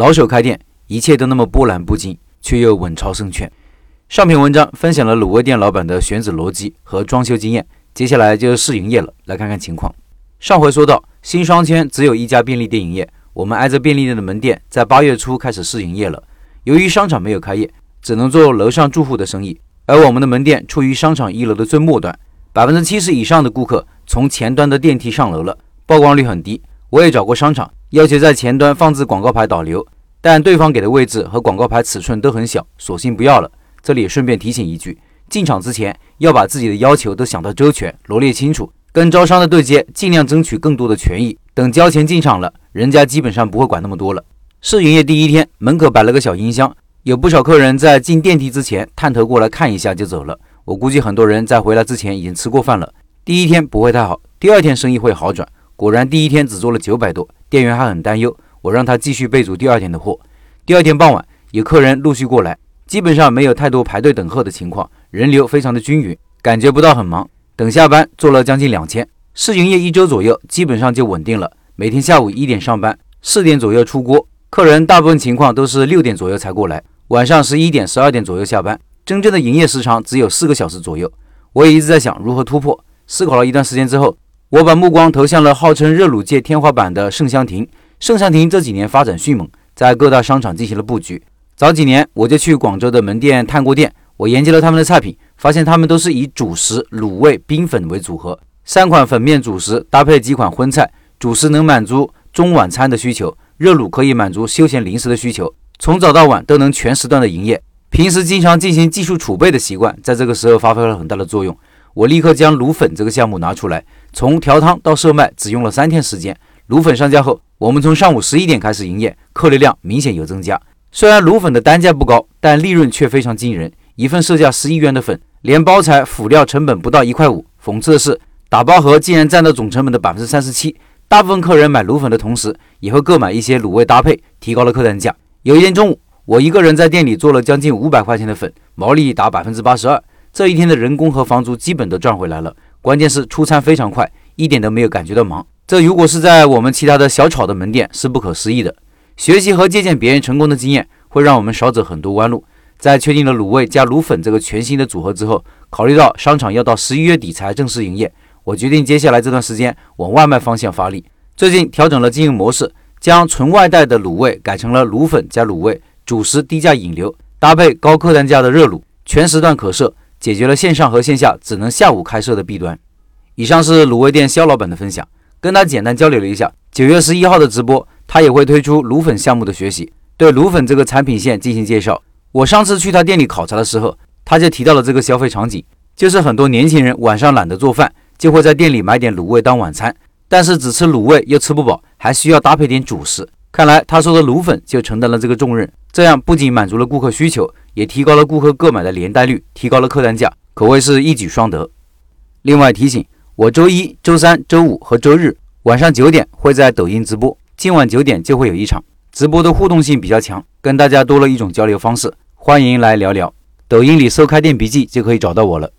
老手开店，一切都那么波澜不惊，却又稳操胜券。上篇文章分享了卤味店老板的选址逻辑和装修经验，接下来就是试营业了，来看看情况。上回说到，新商圈只有一家便利店营业，我们挨着便利店的门店在八月初开始试营业了。由于商场没有开业，只能做楼上住户的生意，而我们的门店处于商场一楼的最末端，百分之七十以上的顾客从前端的电梯上楼了，曝光率很低。我也找过商场。要求在前端放置广告牌导流，但对方给的位置和广告牌尺寸都很小，索性不要了。这里顺便提醒一句，进场之前要把自己的要求都想到周全，罗列清楚，跟招商的对接，尽量争取更多的权益。等交钱进场了，人家基本上不会管那么多了。试营业第一天，门口摆了个小音箱，有不少客人在进电梯之前探头过来看一下就走了。我估计很多人在回来之前已经吃过饭了。第一天不会太好，第二天生意会好转。果然，第一天只做了九百多。店员还很担忧，我让他继续备足第二天的货。第二天傍晚，有客人陆续过来，基本上没有太多排队等候的情况，人流非常的均匀，感觉不到很忙。等下班做了将近两千，试营业一周左右，基本上就稳定了。每天下午一点上班，四点左右出锅，客人大部分情况都是六点左右才过来，晚上十一点、十二点左右下班，真正的营业时长只有四个小时左右。我也一直在想如何突破，思考了一段时间之后。我把目光投向了号称热卤界天花板的盛香亭。盛香亭这几年发展迅猛，在各大商场进行了布局。早几年我就去广州的门店探过店，我研究了他们的菜品，发现他们都是以主食、卤味、冰粉为组合，三款粉面主食搭配几款荤菜，主食能满足中晚餐的需求，热卤可以满足休闲零食的需求，从早到晚都能全时段的营业。平时经常进行技术储备的习惯，在这个时候发挥了很大的作用。我立刻将卤粉这个项目拿出来，从调汤到售卖只用了三天时间。卤粉上架后，我们从上午十一点开始营业，客流量明显有增加。虽然卤粉的单价不高，但利润却非常惊人。一份售价十一元的粉，连包材辅料成本不到一块五。讽刺的是，打包盒竟然占到总成本的百分之三十七。大部分客人买卤粉的同时，也会购买一些卤味搭配，提高了客单价。有一天中午，我一个人在店里做了将近五百块钱的粉，毛利达百分之八十二。这一天的人工和房租基本都赚回来了，关键是出餐非常快，一点都没有感觉到忙。这如果是在我们其他的小炒的门店，是不可思议的。学习和借鉴别人成功的经验，会让我们少走很多弯路。在确定了卤味加卤粉这个全新的组合之后，考虑到商场要到十一月底才正式营业，我决定接下来这段时间往外卖方向发力。最近调整了经营模式，将纯外带的卤味改成了卤粉加卤味，主食低价引流，搭配高客单价的热卤，全时段可设。解决了线上和线下只能下午开设的弊端。以上是卤味店肖老板的分享，跟他简单交流了一下。九月十一号的直播，他也会推出卤粉项目的学习，对卤粉这个产品线进行介绍。我上次去他店里考察的时候，他就提到了这个消费场景，就是很多年轻人晚上懒得做饭，就会在店里买点卤味当晚餐，但是只吃卤味又吃不饱，还需要搭配点主食。看来他说的卤粉就承担了这个重任，这样不仅满足了顾客需求。也提高了顾客购买的连带率，提高了客单价，可谓是一举双得。另外提醒，我周一周三周五和周日晚上九点会在抖音直播，今晚九点就会有一场直播的互动性比较强，跟大家多了一种交流方式，欢迎来聊聊。抖音里搜“开店笔记”就可以找到我了。